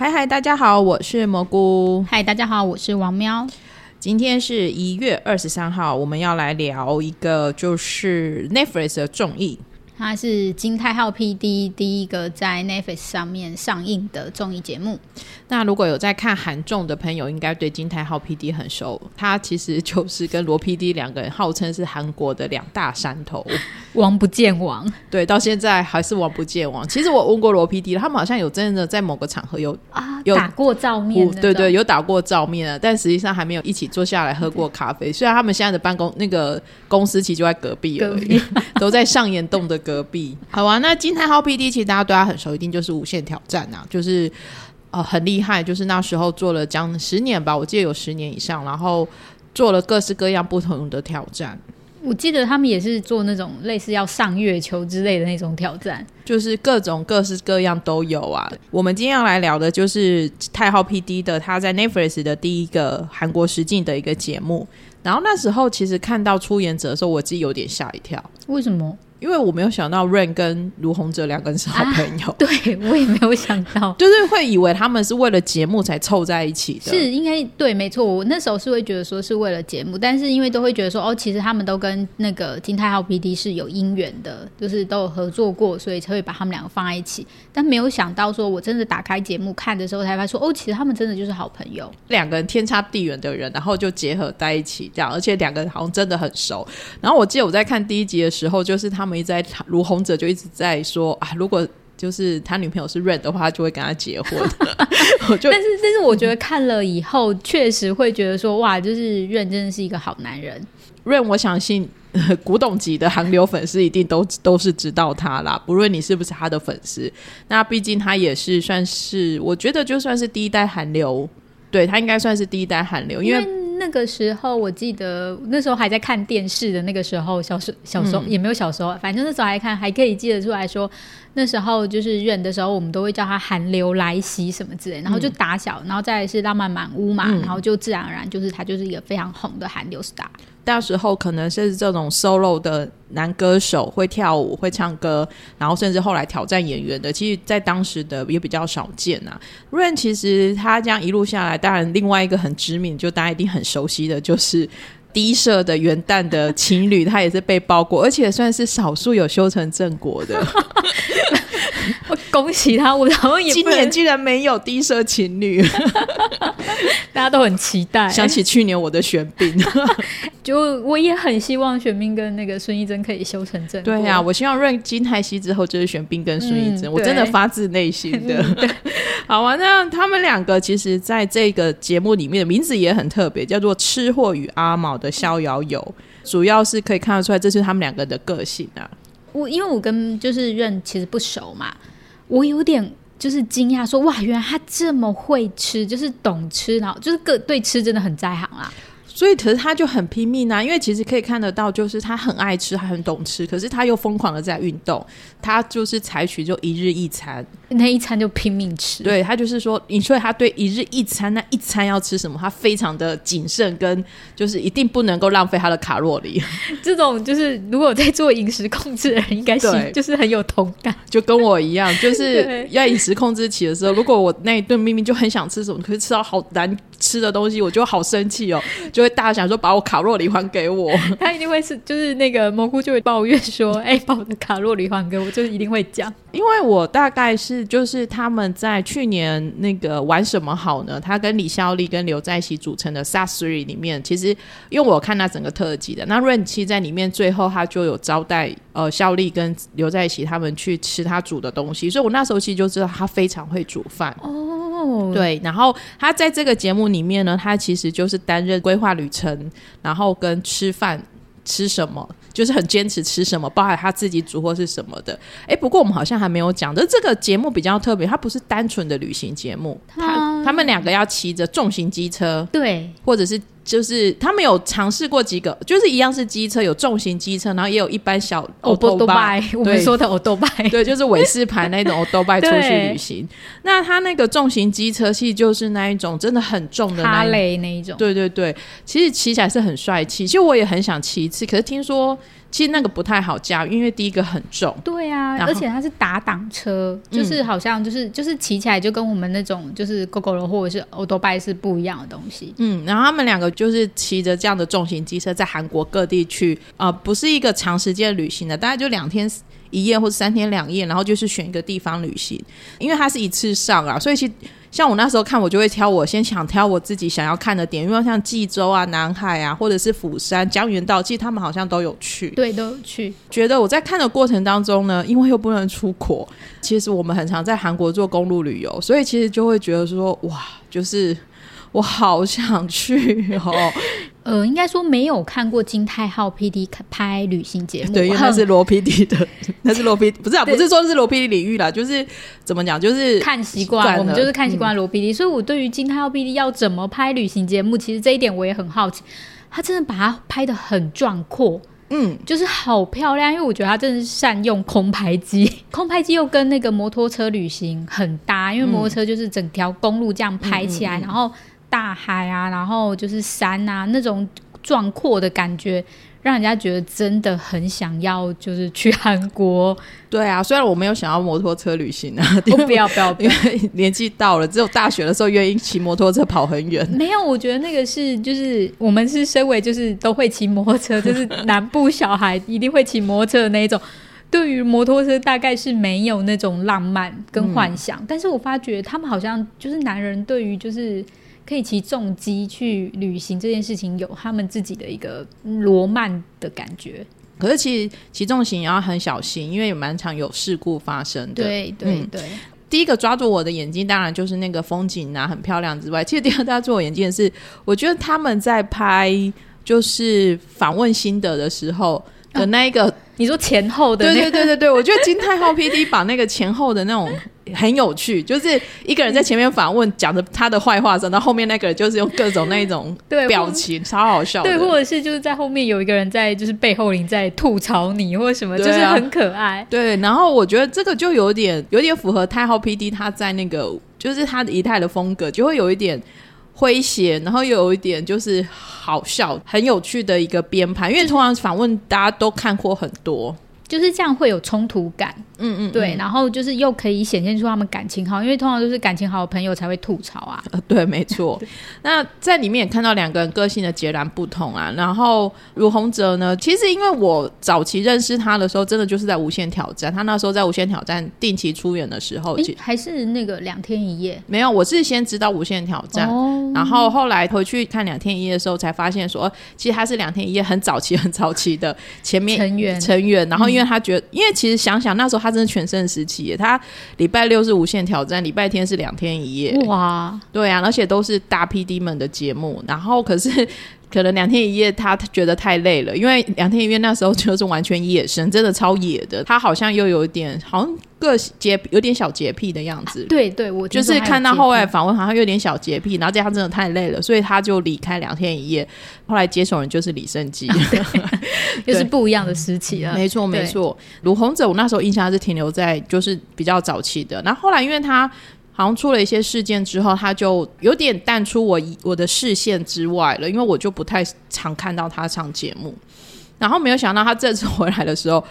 嗨嗨，大家好，我是蘑菇。嗨，大家好，我是王喵。今天是一月二十三号，我们要来聊一个就是 Netflix 的综艺。它是金泰浩 PD 第一个在 Netflix 上面上映的综艺节目。那如果有在看韩综的朋友，应该对金泰浩 PD 很熟。他其实就是跟罗 PD 两个人号称是韩国的两大山头，王不见王。对，到现在还是王不见王。其实我问过罗 PD 他们好像有真的在某个场合有啊有打过照面。对对，有打过照面啊，但实际上还没有一起坐下来喝过咖啡。虽然他们现在的办公那个公司其实就在隔壁而已，都在上岩洞的隔壁。好啊，那金泰浩 PD 其实大家对他很熟，一定就是《无限挑战》啊，就是呃很厉害，就是那时候做了将十年吧，我记得有十年以上，然后做了各式各样不同的挑战。我记得他们也是做那种类似要上月球之类的那种挑战，就是各种各式各样都有啊。我们今天要来聊的就是泰浩 PD 的他在 Netflix 的第一个韩国实境的一个节目。然后那时候其实看到出演者的时候，我自己有点吓一跳。为什么？因为我没有想到 Rain 跟卢洪哲两个人是好朋友，对我也没有想到，就是会以为他们是为了节目才凑在一起的。是应该对，没错。我那时候是会觉得说是为了节目，但是因为都会觉得说哦，其实他们都跟那个金泰浩 PD 是有姻缘的，就是都有合作过，所以才会把他们两个放在一起。但没有想到说，我真的打开节目看的时候，才发现说哦，其实他们真的就是好朋友，两个人天差地远的人，然后就结合在一起这样，而且两个人好像真的很熟。然后我记得我在看第一集的时候，就是他们一直在卢洪哲就一直在说啊，如果就是他女朋友是 Rain 的话，他就会跟他结婚。我就但是但是我觉得看了以后，确实会觉得说哇，就是 Rain 真的是一个好男人。Rain，我相信 古董级的韩流粉丝一定都都是知道他啦，不论你是不是他的粉丝。那毕竟他也是算是，我觉得就算是第一代韩流，对他应该算是第一代韩流，因为。那个时候，我记得那时候还在看电视的那个时候，小时小时候也没有小时候，反正那时候还看，还可以记得出来说，那时候就是忍的时候，我们都会叫他寒流来袭什么之类，然后就打小，然后再是浪漫满屋嘛，然后就自然而然就是他就是一个非常红的韩流 star。到时候可能是这种 solo 的男歌手会跳舞会唱歌，然后甚至后来挑战演员的，其实，在当时的也比较少见啊。Rain 其实他这样一路下来，当然另外一个很知名，就大家一定很熟悉的就是低社的元旦的情侣，他也是被包过，而且算是少数有修成正果的。恭喜他！我好像也今年居然没有低奢情侣，大家都很期待。想起去年我的玄彬，就我也很希望玄彬跟那个孙艺珍可以修成正果。对呀，我希望润金泰熙之后就是玄彬跟孙艺珍，我真的发自内心的。好啊，那他们两个其实在这个节目里面的名字也很特别，叫做《吃货与阿毛的逍遥游》，主要是可以看得出来，这是他们两个的个性啊。我因为我跟就是任其实不熟嘛。我有点就是惊讶，说哇，原来他这么会吃，就是懂吃，然后就是个对吃真的很在行啊。所以，可是他就很拼命啊，因为其实可以看得到，就是他很爱吃，他很懂吃，可是他又疯狂的在运动。他就是采取就一日一餐，那一餐就拼命吃。对他就是说，你说他对一日一餐那一餐要吃什么，他非常的谨慎，跟就是一定不能够浪费他的卡路里。这种就是如果在做饮食控制的人，应该是就是很有同感，就跟我一样，就是 要饮食控制期的时候，如果我那一顿明明就很想吃什么，可是吃到好难吃的东西，我就好生气哦，就会大想说把我卡路里还给我。他一定会是就是那个蘑菇就会抱怨说，哎，把我的卡路里还给我。就是一定会讲，因为我大概是就是他们在去年那个玩什么好呢？他跟李孝利跟刘在熙组成的 s a s Three 里面，其实因为我看那整个特辑的，那润七在里面最后他就有招待呃孝利跟刘在熙他们去吃他煮的东西，所以我那时候其实就知道他非常会煮饭哦。对，然后他在这个节目里面呢，他其实就是担任规划旅程，然后跟吃饭吃什么。就是很坚持吃什么，包含他自己煮或是什么的。哎，不过我们好像还没有讲的，这个节目比较特别，它不是单纯的旅行节目，他他们两个要骑着重型机车，对，或者是。就是他们有尝试过几个，就是一样是机车，有重型机车，然后也有一般小欧多拜，我们说的欧多拜，对，就是韦氏牌那种欧多拜出去旅行。那他那个重型机车其实就是那一种真的很重的那一种，对对对，其实骑起来是很帅气。其实我也很想骑一次，可是听说其实那个不太好驾驭，因为第一个很重。对啊，而且它是打挡车，就是好像就是就是骑起来就跟我们那种就是 GoGo 罗或者是 o o b i 是不一样的东西。嗯，然后他们两个就是骑着这样的重型机车在韩国各地去，呃，不是一个长时间旅行的，大概就两天一夜或者三天两夜，然后就是选一个地方旅行，因为它是一次上啊，所以其实像我那时候看，我就会挑我先想挑我自己想要看的点，因为像济州啊、南海啊，或者是釜山、江原道，其实他们好像都有去。对，都有去。觉得我在看的过程当中呢，因为又不能出国，其实我们很常在韩国做公路旅游，所以其实就会觉得说，哇，就是我好想去哦。呃，应该说没有看过金泰浩 PD 拍旅行节目，对，因为那是罗 PD 的，那是罗 PD，不是啊，不是说是罗 PD 领域啦，就是怎么讲，就是看习习惯惯，我们就是看习惯罗 PD，、所以我对于金泰浩 PD 要怎么拍旅行节目，其实这一点我也很好奇。他真的把它拍的很壮阔，嗯，就是好漂亮，因为我觉得他真的是善用空拍机，空拍机又跟那个摩托车旅行很搭，因为摩托车就是整条公路这样拍起来，嗯嗯嗯。然后大海啊，然后就是山啊那种壮阔的感觉，让人家觉得真的很想要就是去韩国。对啊，虽然我没有想要摩托车旅行啊，我，不要不要不因。为年纪到了，只有大学的时候愿意骑摩托车跑很远。没有，我觉得那个是就是我们是身为就是都会骑摩托车，就是南部小孩一定会骑摩托车的那一种。对于摩托车大概是没有那种浪漫跟幻想，但是我发觉他们好像就是男人对于就是可以骑重机去旅行这件事情有他们自己的一个罗曼的感觉。可是其实骑重型也要很小心，因为也蛮常有事故发生的。对对嗯对，第一个抓住我的眼睛，当然就是那个风景啊，很漂亮之外，其实第二大抓住我眼睛的是，我觉得他们在拍就是访问心得的时候的那一个，你说前后的对那个对对对对，我觉得金泰浩 PD 把那个前后的那种很有趣，就是一个人在前面访问讲着他的坏话的时候，然后后面那个人就是用各种那种 对表情，超好笑。对，或者是就是在后面有一个人在就是背后里在吐槽你或者什么，啊就是很可爱。对，然后我觉得这个就有点有点符合太浩 PD 他在那个就是他的仪态的风格，就会有一点诙谐，然后又有一点就是好笑、很有趣的一个编排。因为通常访问大家都看过很多，就是这样会有冲突感，嗯嗯，对，然后就是又可以显现出他们感情好，因为通常都是感情好的朋友才会吐槽啊。呃，对，没错。那在里面也看到两个人个性的截然不同啊。然后卢洪哲呢，其实因为我早期认识他的时候，真的就是在《无限挑战》，他那时候在《无限挑战》定期出演的时候，还是那个两天一夜没有，我是先知道《无限挑战》哦，然后后来回去看两天一夜的时候，才发现说，呃其实他是两天一夜很早期、很早期的前面成员成员。然后因为他觉得，因为其实想想那时候他真的全盛时期耶，他礼拜六是无限挑战，礼拜天是两天一夜，哇，对啊，而且都是大 PD 们的节目。然后可是。可能两天一夜，他觉得太累了，因为两天一夜那时候就是完全野生，真的超野的。他好像又有一点，好像个洁，有点小洁癖的样子。对对，我就是看到后来访问，好像有点小洁癖，然后这样真的太累了，所以他就离开两天一夜。后来接手人就是李胜基，又是不一样的时期了。没错没错。卢洪哲，我那时候印象是停留在就是比较早期的，然后后来因为他好像出了一些事件之后，他就有点淡出我我的视线之外了，因为我就不太常看到他上节目。然后没有想到他这次回来的时候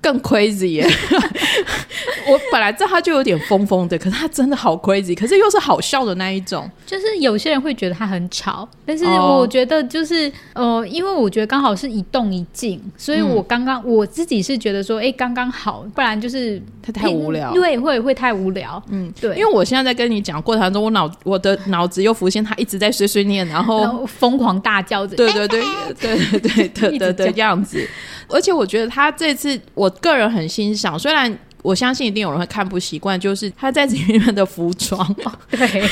更 crazy 耶！我本来知道他就有点疯疯的，可是他真的好 crazy，可是又是好笑的那一种。就是有些人会觉得他很吵，但是哦我觉得就是、呃，因为我觉得刚好是一动一静，所以我刚刚、我自己是觉得说，哎、刚刚好，不然就是他太无聊对，会会太无聊，嗯，对，因为我现在在跟你讲过程中，我脑我的脑子又浮现他一直在碎碎念，然后疯狂大叫着，对对对 对对对的的样子。而且我觉得他这次，我个人很欣赏，虽然我相信一定有人会看不习惯，就是他在这里面的服装，对，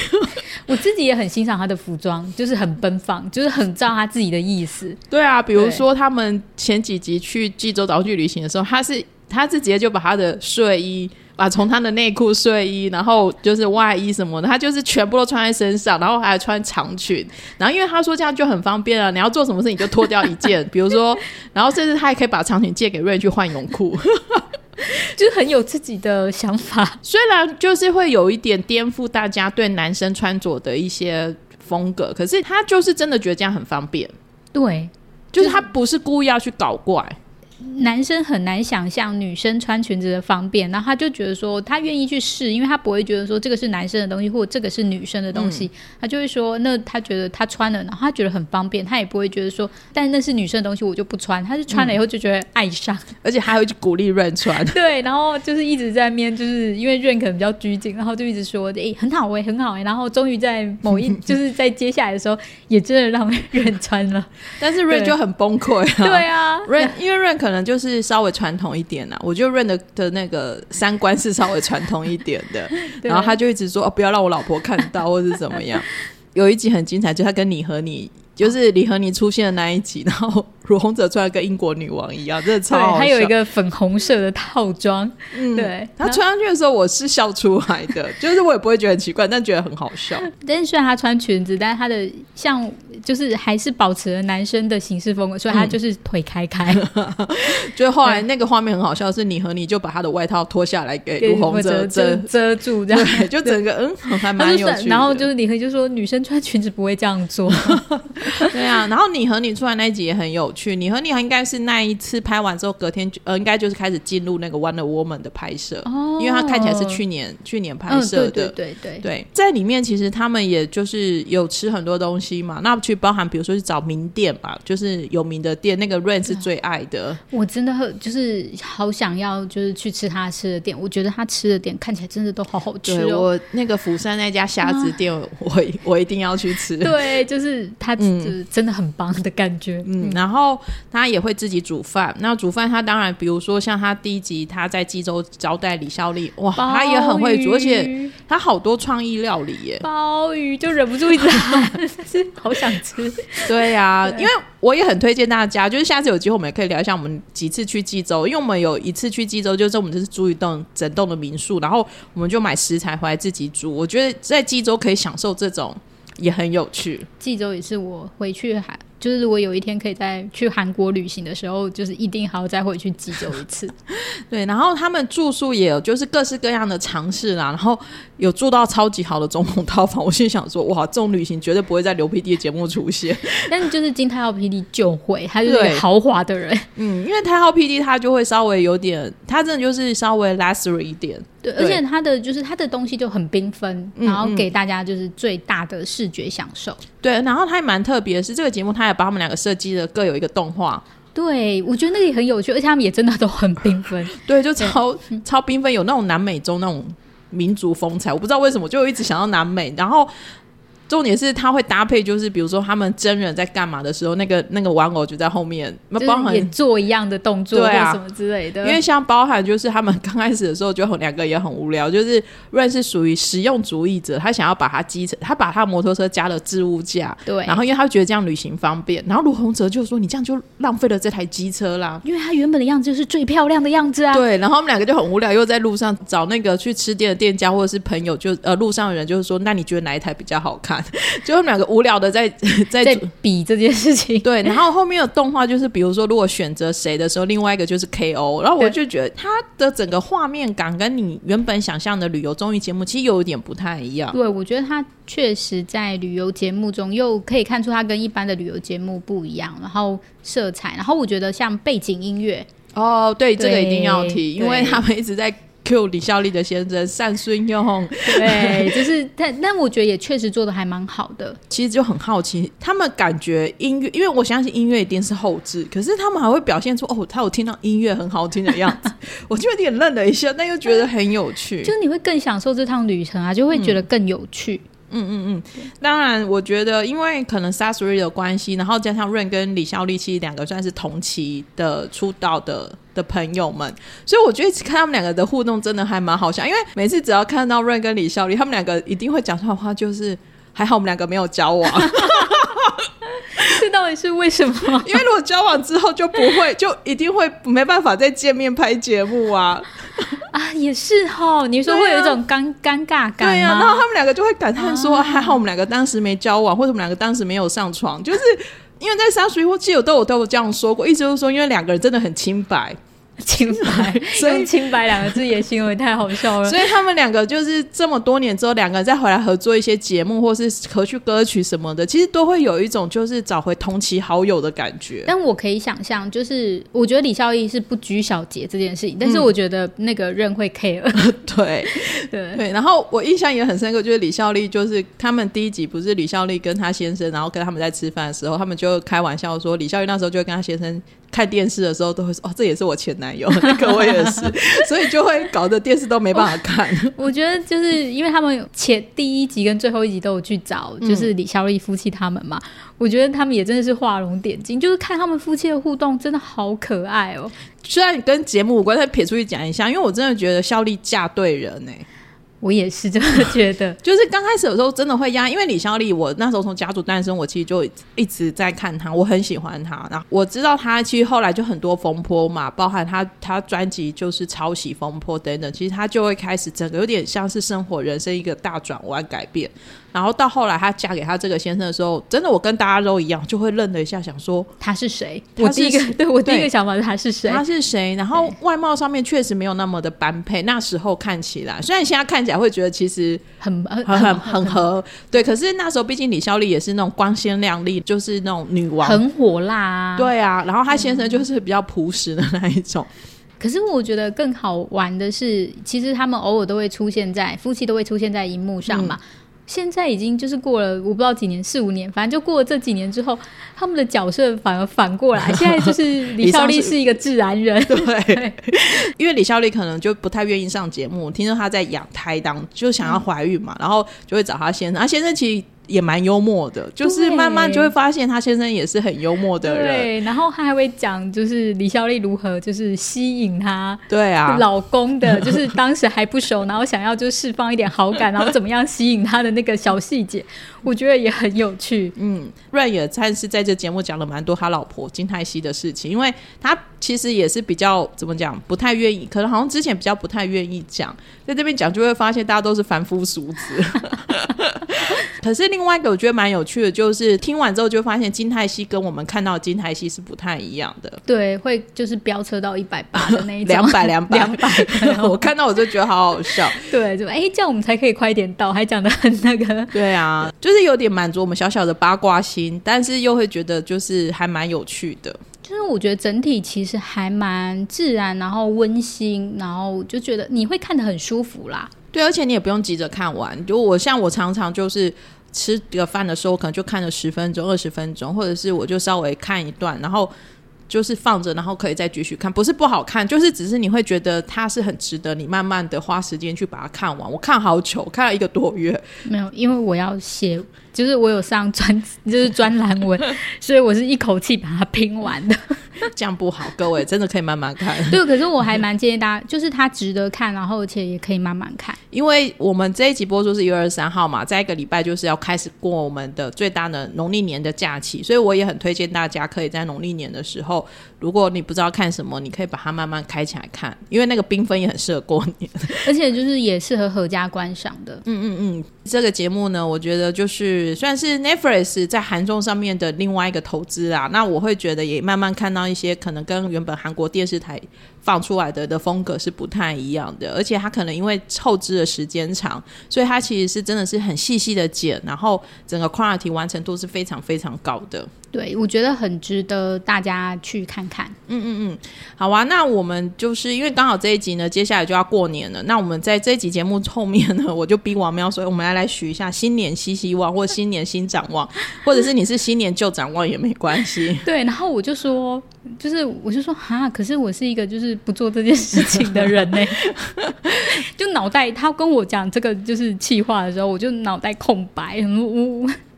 我自己也很欣赏他的服装，就是很奔放，就是很照他自己的意思。对啊，比如说他们前几集去济州岛去旅行的时候，他是他是直接就把他的睡衣。把从他的内裤、睡衣，然后就是外衣什么的，他就是全部都穿在身上，然后还穿长裙。然后因为他说这样就很方便啊，你要做什么事你就脱掉一件，比如说，然后甚至他也可以把长裙借给瑞去换泳裤。就是很有自己的想法，虽然就是会有一点颠覆大家对男生穿着的一些风格，可是他就是真的觉得这样很方便，对，就是他不是故意要去搞怪。男生很难想象女生穿裙子的方便，然后他就觉得说他愿意去试，因为他不会觉得说这个是男生的东西，或者这个是女生的东西，他就会说那他觉得他穿了，然后他觉得很方便，他也不会觉得说，但那是女生的东西我就不穿，他是穿了以后就觉得爱上，而且还会去鼓励润穿。对，然后就是一直在面，就是因为润可能比较拘谨，然后就一直说诶很好诶，很好诶，然后终于在某一就是在接下来的时候，也真的让润穿了，但是润就很崩溃啊。对啊，润因为润可能就是稍微传统一点啊，我觉得润的的那个三观是稍微传统一点的，然后他就一直说哦，不要让我老婆看到，或是怎么样。有一集很精彩，就他跟你和你。就是你和你出现的那一集，然后如红者穿跟英国女王一样，真的超好笑。还有一个粉红色的套装，嗯，对，他穿上去的时候，我是笑出来的，就是我也不会觉得很奇怪，但觉得很好笑。但是虽然他穿裙子，但是他的像就是还是保持了男生的形式风格，所以他就是腿开开。就后来那个画面很好笑，是你和你就把他的外套脱下来给卢红遮遮遮住，这样就整个嗯还蛮有趣。然后就是你和就说女生穿裙子不会这样做。对啊，然后你和你出来那一集也很有趣。你和你应该是那一次拍完之后，隔天呃，应该就是开始进入那个《Wonder Woman》的拍摄，哦因为它看起来是去年去年拍摄的。对对对对，在里面其实他们也就是有吃很多东西嘛，那去包含比如说去找名店吧，就是有名的店，那个 Rain 是最爱的。我真的很就是好想要就是去吃他吃的店，我觉得他吃的店看起来真的都好好吃哦。我那个釜山那家虾子店，我 我一定要去吃。对，就是他。就是真的很棒的感觉，嗯，然后他也会自己煮饭。那煮饭他当然，比如说像他第一集他在济州招待李孝利，哇，他也很会煮，而且他好多创意料理耶，鲍鱼就忍不住一直喊，是好想吃。对呀，因为我也很推荐大家，就是下次有机会我们也可以聊一下我们几次去济州，因为我们有一次去济州，就是我们就是租一栋整栋的民宿，然后我们就买食材回来自己煮。我觉得在济州可以享受这种。也很有趣，济州也是我回去还。就是如果有一天可以再去韩国旅行的时候，就是一定还要再回去济州一次。对，然后他们住宿也有就是各式各样的尝试啦，然后有住到超级好的总统套房。我心想说，哇，这种旅行绝对不会在刘 PD 的节目出现。但就是金泰浩 PD 就会，他就是豪华的人。嗯，因为泰浩 PD 他就会稍微有点，他真的就是稍微 luxury 一点。对，而且他的就是他的东西就很缤纷，然后给大家就是最大的视觉享受。对，然后他也蛮特别的，是这个节目他也把他们两个设计的各有一个动画。对，我觉得那个也很有趣，而且他们也真的都很缤纷。对，就超超缤纷，有那种南美洲那种民族风采。我不知道为什么，就一直想到南美，然后。重点是他会搭配，就是比如说他们真人在干嘛的时候，那个那个玩偶就在后面，那包含也做一样的动作，对啊，什么之类的。因为像包含就是他们刚开始的时候就两个也很无聊，就是润是属于实用主义者，他想要把他机车，他把他摩托车加了置物架，对，然后因为他觉得这样旅行方便，然后卢洪哲就说你这样就浪费了这台机车啦，因为他原本的样子就是最漂亮的样子啊。对，然后他们两个就很无聊，又在路上找那个去吃店的店家或者是朋友，就呃路上的人就是说，那你觉得哪一台比较好看？就他们两无聊的在在比这件事情，对，然后后面的动画就是，比如说如果选择谁的时候，另外一个就是 KO，然后我就觉得它的整个画面感跟你原本想象的旅游综艺节目其实有一点不太一样。对，我觉得它确实在旅游节目中又可以看出它跟一般的旅游节目不一样，然后色彩，然后我觉得像背景音乐哦，对，这个一定要提，因为他们一直在。Q 李孝利的先生单孙用，对，就是但但我觉得也确实做的还蛮好的。其实就很好奇，他们感觉音乐，因为我相信音乐一定是后置，可是他们还会表现出哦，他有听到音乐很好听的样子，我就有点愣了一下，但又觉得很有趣，就你会更享受这趟旅程啊，就会觉得更有趣。嗯嗯嗯嗯，当然，我觉得因为可能 Sasori 的关系，然后加上润跟李孝利其实两个算是同期的出道的的朋友们，所以我觉得看他们两个的互动真的还蛮好笑。因为每次只要看到润跟李孝利，他们两个一定会讲出来话，就是还好我们两个没有交往。这到底是为什么？因为如果交往之后就不会，就一定会没办法再见面拍节目啊。啊，也是哈，你说会有一种尴尴尬感对呀，然后他们两个就会感叹说：“还好我们两个当时没交往，或者我们两个当时没有上床。”就是因为在《杀水》或《基友》都有都有这样说过，意思就是说，因为两个人真的很清白，清白，所以“清白”两个字也行为太好笑了。所以他们两个就是这么多年之后，两个人再回来合作一些节目，或是合去歌曲什么的，其实都会有一种就是找回同期好友的感觉。但我可以想象，就是我觉得李孝义是不拘小节这件事情，但是我觉得那个任会 care，对 对对，然后我印象也很深刻，就是李孝利，就是他们第一集不是李孝利跟他先生，然后跟他们在吃饭的时候，他们就开玩笑说，李孝利那时候就跟他先生看电视的时候都会说，哦，这也是我前男友，那个我也是，所以就会搞得电视都没办法看。我觉得就是因为他们有前第一集跟最后一集都有去找，就是李孝利夫妻他们嘛，我觉得他们也真的是画龙点睛，就是看他们夫妻的互动真的好可爱哦。虽然跟节目无关，但撇出去讲一下，因为我真的觉得孝利嫁对人呢、我也是这么觉得，就是刚开始有时候真的会压，因为李孝利，我那时候从家族诞生，我其实就一直在看他，我很喜欢他。然后我知道他其实后来就很多风波嘛，包含他他专辑就是抄袭风波等等，其实他就会开始整个有点像是生活人生一个大转弯改变。然后到后来她嫁给她这个先生的时候，真的我跟大家都一样，就会愣了一下，想说他是谁？我第一个对我第一对个想法是他是谁？他是谁？然后外貌上面确实没有那么的般配，那时候看起来，虽然现在看起来会觉得其实很很很很很合，对。可是那时候毕竟李孝利也是那种光鲜亮丽，就是那种女王，很火辣啊。对啊。然后她先生就是比较朴实的那一种，可是我觉得更好玩的是，其实他们偶尔都会出现在夫妻都会出现在荧幕上嘛。现在已经就是过了我不知道几年四五年，反正就过了这几年之后，他们的角色反而反过来，现在就是李孝利是一个自然人，对。因为李孝利可能就不太愿意上节目，听说她在养胎当，就想要怀孕嘛，然后就会找他先生，啊先生其实。也蛮幽默的，就是慢慢就会发现他先生也是很幽默的人，对。然后他还会讲，就是李孝利如何就是吸引他对啊老公的，就是当时还不熟，然后想要就释放一点好感，然后怎么样吸引他的那个小细节，我觉得也很有趣。嗯，瑞也算是在这节目讲了蛮多他老婆金泰熙的事情，因为他其实也是比较怎么讲，不太愿意，可能好像之前比较不太愿意讲，在这边讲就会发现大家都是凡夫俗子。可是另外一个我觉得蛮有趣的，就是听完之后就发现金泰熙跟我们看到的金泰熙是不太一样的。对，会就是飙车到一百八的那一种，两百两百两百，我看到我就觉得好好笑。对，就哎，这样我们才可以快一点到，还讲的很那个。对啊，就是有点满足我们小小的八卦心，但是又会觉得就是还蛮有趣的。就是我觉得整体其实还蛮自然，然后温馨，然后就觉得你会看得很舒服啦。对，而且你也不用急着看完。就我像我常常就是吃个饭的时候，可能就看了十分钟、二十分钟，或者是我就稍微看一段，然后就是放着，然后可以再继续看。不是不好看，就是只是你会觉得它是很值得你慢慢的花时间去把它看完。我看好久，看了一个多月。没有，因为我要写，就是我有上专，就是专栏文，所以我是一口气把它拼完的。这样不好，各位真的可以慢慢看。对，可是我还蛮建议大家，就是它值得看，然后而且也可以慢慢看。因为我们这一集播出是一月二十三号嘛，在一个礼拜就是要开始过我们的最大的农历年的假期，所以我也很推荐大家可以在农历年的时候，如果你不知道看什么，你可以把它慢慢开起来看，因为那个缤纷也很适合过年，而且就是也适合合家观赏的。嗯嗯嗯，这个节目呢，我觉得就是算是 Netflix 在韩综上面的另外一个投资啊，那我会觉得也慢慢看到一些可能跟原本韩国电视台放出来的的风格是不太一样的，而且它可能因为后置的时间长，所以它其实是真的是很细细的剪，然后整个 quality 完成度是非常非常高的。对，我觉得很值得大家去看看。嗯嗯嗯好啊，那我们就是因为刚好这一集呢，接下来就要过年了。那我们在这一集节目后面呢，我就逼王喵说，我们来来许一下新年新希望，或新年新展望，或者是你是新年旧展望也没关系。对，然后我就说，就是我就说哈，可是我是一个就是不做这件事情的人呢，就脑袋他跟我讲这个就是气话的时候，我就脑袋空白。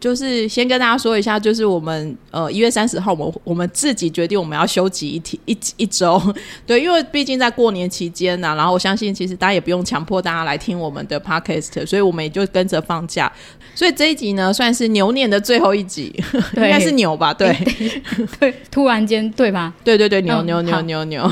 就是先跟大家说一下，就是我们呃一月三十号，我们我们自己决定我们要休息一天一一周，对，因为毕竟在过年期间呢、然后我相信其实大家也不用强迫大家来听我们的 podcast，所以我们也就跟着放假。所以这一集呢，算是牛年的最后一集，应该是牛吧？对，对，突然间对吧？对对对，牛嗯牛牛牛牛。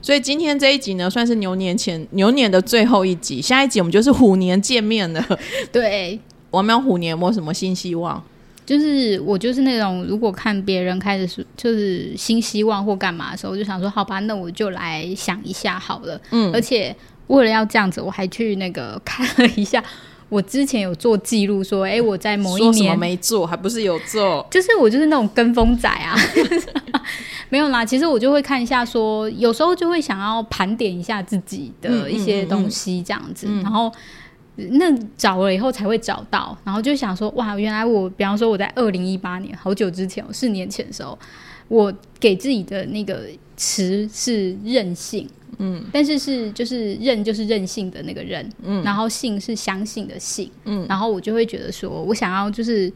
所以今天这一集呢，算是牛年前牛年的最后一集，下一集我们就是虎年见面了。对，我喵虎年有没有什么新希望？就是我就是那种，如果看别人开始是就是新希望或干嘛的时候，我就想说，好吧，那我就来想一下好了。嗯，而且为了要这样子，我还去那个看了一下，我之前有做记录，说，哎，我在某一年没做，还不是有做，就是我就是那种跟风仔啊，没有啦。其实我就会看一下，说有时候就会想要盘点一下自己的一些东西，这样子，然后。那找了以后才会找到，然后就想说，哇，原来我，比方说我在二零一八年，好久之前，四年前的时候，我给自己的那个词是任性，嗯，但是是就是任就是任性的那个任，嗯，然后性是相信的信，嗯，然后我就会觉得说我想要就是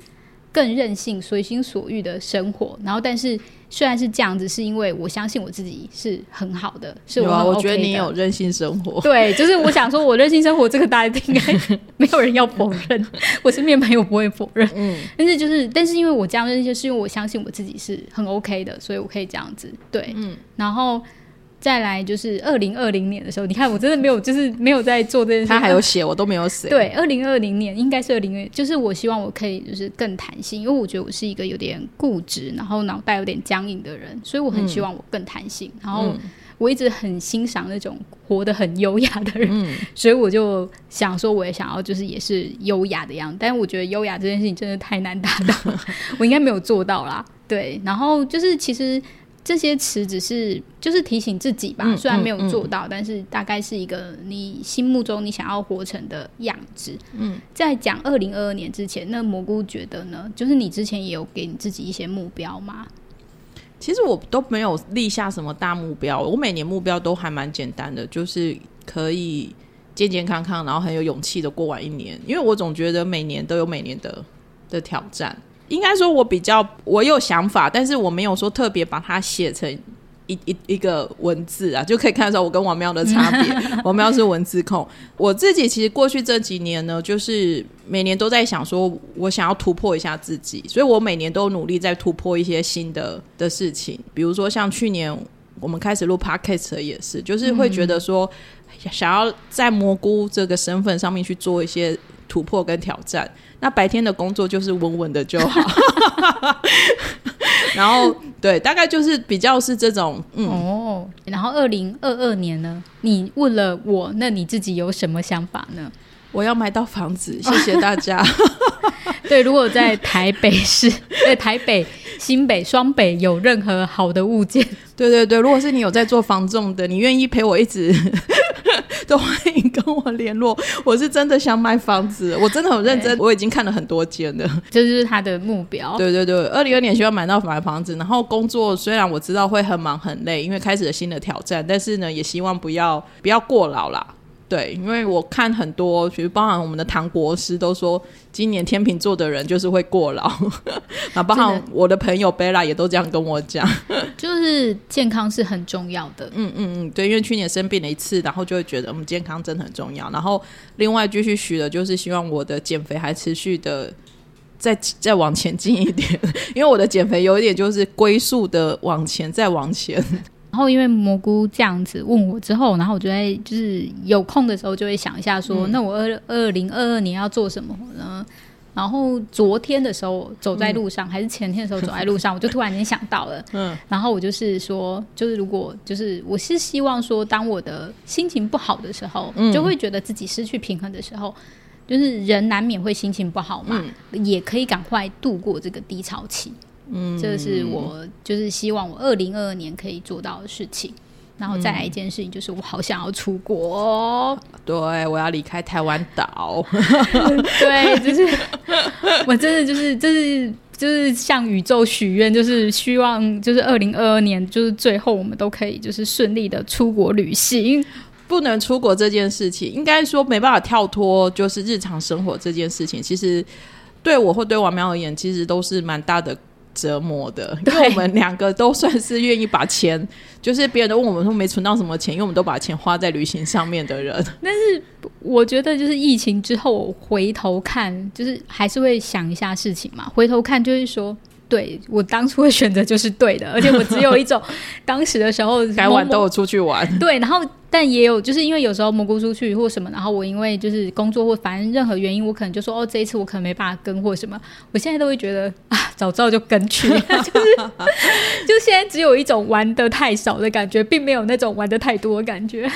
更任性、随心所欲的生活，然后但是。虽然是这样子，是因为我相信我自己是很好的，是我我觉得你有任性生活。对，就是我想说，我任性生活这个大家应该没有人要否认，我身边朋友不会否认。嗯，但是就是，但是因为我这样任性，是因为我相信我自己是很 OK 的，所以我可以这样子。对，嗯，然后。再来就是二零二零年的时候，你看我真的没有，就是没有在做这件事。他还有写，我都没有写。对，二零二零年应该是二零二，就是我希望我可以就是更弹性，因为我觉得我是一个有点固执，然后脑袋有点僵硬的人，所以我很希望我更弹性。然后我一直很欣赏那种活得很优雅的人，所以我就想说，我也想要就是也是优雅的样子。但是我觉得优雅这件事情真的太难达到，我应该没有做到啦。对，然后就是其实。这些词只是就是提醒自己吧，虽然没有做到，但是大概是一个你心目中你想要活成的样子。嗯，在讲二零二二年之前，那蘑菇觉得呢？就是你之前也有给你自己一些目标吗？其实我都没有立下什么大目标，我每年目标都还蛮简单的，就是可以健健康康，然后很有勇气的过完一年。因为我总觉得每年都有每年的的挑战。应该说，我比较我有想法，但是我没有说特别把它写成一一一个文字啊，就可以看出我跟王喵的差别。王喵是文字控，我自己其实过去这几年呢，就是每年都在想说，我想要突破一下自己，所以我每年都努力在突破一些新的的事情。比如说像去年我们开始录 podcast 也是，就是会觉得说，想要在蘑菇这个身份上面去做一些突破跟挑战。那白天的工作就是稳稳的就好，然后对，大概就是比较是这种嗯哦。然后二零二二年呢，你问了我，那你自己有什么想法呢？我要买到房子，谢谢大家。对，如果在台北市，在台北、新北、双北有任何好的物件，对对对，如果是你有在做房仲的，你愿意陪我一直。都欢迎跟我联络，我是真的想买房子，我真的很认真，我已经看了很多间了，这就是他的目标。对对对，二零二年希望买到买房子，然后工作虽然我知道会很忙很累，因为开始了新的挑战，但是呢，也希望不要不要过劳啦。对，因为我看很多，其实包含我们的唐国师都说，今年天秤座的人就是会过劳。那包含我的朋友贝拉也都这样跟我讲，就是健康是很重要的。嗯嗯嗯，对，因为去年生病了一次，然后就会觉得我们健康真的很重要。然后另外继续许的就是希望我的减肥还持续的再 再往前进一点，因为我的减肥有一点就是龟速的往前再往前。然后因为蘑菇这样子问我之后，然后我就会就是有空的时候就会想一下，说那我二二零二二年要做什么呢？然后昨天的时候走在路上，还是前天的时候走在路上，我就突然间想到了，嗯，然后我就是说，就是如果就是我是希望说，当我的心情不好的时候，就会觉得自己失去平衡的时候，就是人难免会心情不好嘛，也可以赶快度过这个低潮期。嗯，这是我就是希望我二零二二年可以做到的事情，然后再来一件事情，就是我好想要出国，对，我要离开台湾岛，对，就是 我真的就是就是就是向宇宙许愿，就是希望就是二零二二年就是最后我们都可以就是顺利的出国旅行。不能出国这件事情，应该说没办法跳脱，就是日常生活这件事情，其实对我或对王苗而言，其实都是蛮大的。折磨的，因为我们两个都算是愿意把钱，就是别人都问我们说没存到什么钱，因为我们都把钱花在旅行上面的人。但是我觉得，就是疫情之后回头看，就是还是会想一下事情嘛。回头看就是说，对我当初的选择就是对的，而且我只有一种当时的时候该玩都有出去玩。对，然后。但也有就是因为有时候蘑菇出去或什么，然后我因为就是工作或反正任何原因，我可能就说哦，这一次我可能没办法跟或什么，我现在都会觉得 啊，早知道就跟去，就是就现在只有一种玩的太少的感觉，并没有那种玩的太多的感觉。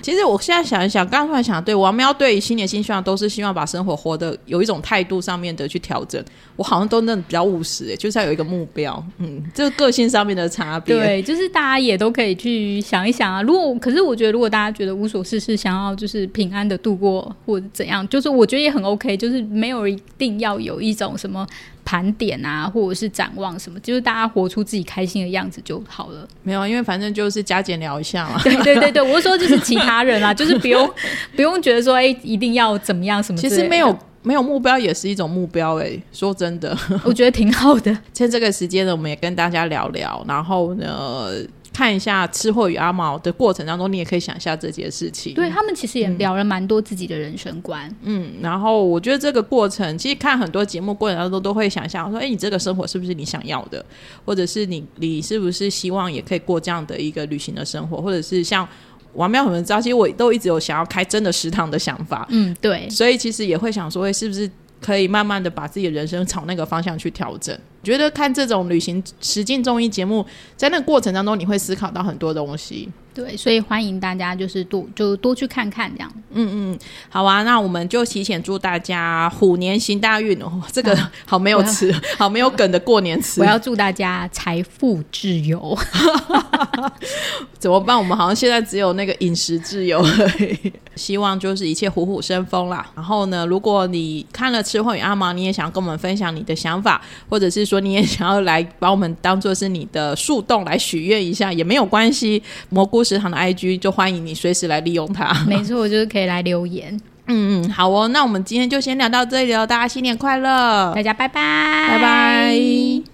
其实我现在想一想，刚刚突然想，对王喵对新年新希望都是希望把生活活得有一种态度上面的去调整。我好像都那比较务实，哎，就是要有一个目标，嗯，这个个性上面的差别。对，就是大家也都可以去想一想啊。如果可是我觉得，如果大家觉得无所事事，想要就是平安的度过或者怎样，就是我觉得也很 OK，就是没有一定要有一种什么。盘点啊，或者是展望什么，就是大家活出自己开心的样子就好了。没有，因为反正就是加减聊一下嘛。对对对对，我是说就是其他人啊，就是不用不用觉得说哎，一定要怎么样什么。其实没有没有目标也是一种目标哎，说真的，我觉得挺好的。趁这个时间呢，我们也跟大家聊聊，然后呢。看一下吃货与阿毛的过程当中，你也可以想一下这件事情。对他们其实也聊了蛮多自己的人生观。嗯，然后我觉得这个过程，其实看很多节目过程当中都会想象说，哎，你这个生活是不是你想要的？或者是你你是不是希望也可以过这样的一个旅行的生活？或者是像王妙很多人知道，其实我都一直有想要开真的食堂的想法。嗯，对。所以其实也会想说，是不是可以慢慢的把自己的人生朝那个方向去调整？觉得看这种旅行实境综艺节目，在那个过程当中，你会思考到很多东西。对，所以欢迎大家就是多就多去看看这样。嗯嗯，好啊，那我们就提前祝大家虎年行大运哦。这个好没有词，好没有梗的过年词。我要祝大家财富自由。怎么办？我们好像现在只有那个饮食自由。希望就是一切虎虎生风啦。然后呢，如果你看了《吃货与阿毛》，你也想跟我们分享你的想法，或者是说你也想要来把我们当做是你的树洞来许愿一下，也没有关系。蘑菇。食堂的 IG 就欢迎你随时来利用它。没错，就是可以来留言。嗯嗯，好哦，那我们今天就先聊到这里了，大家新年快乐，大家拜拜，拜拜。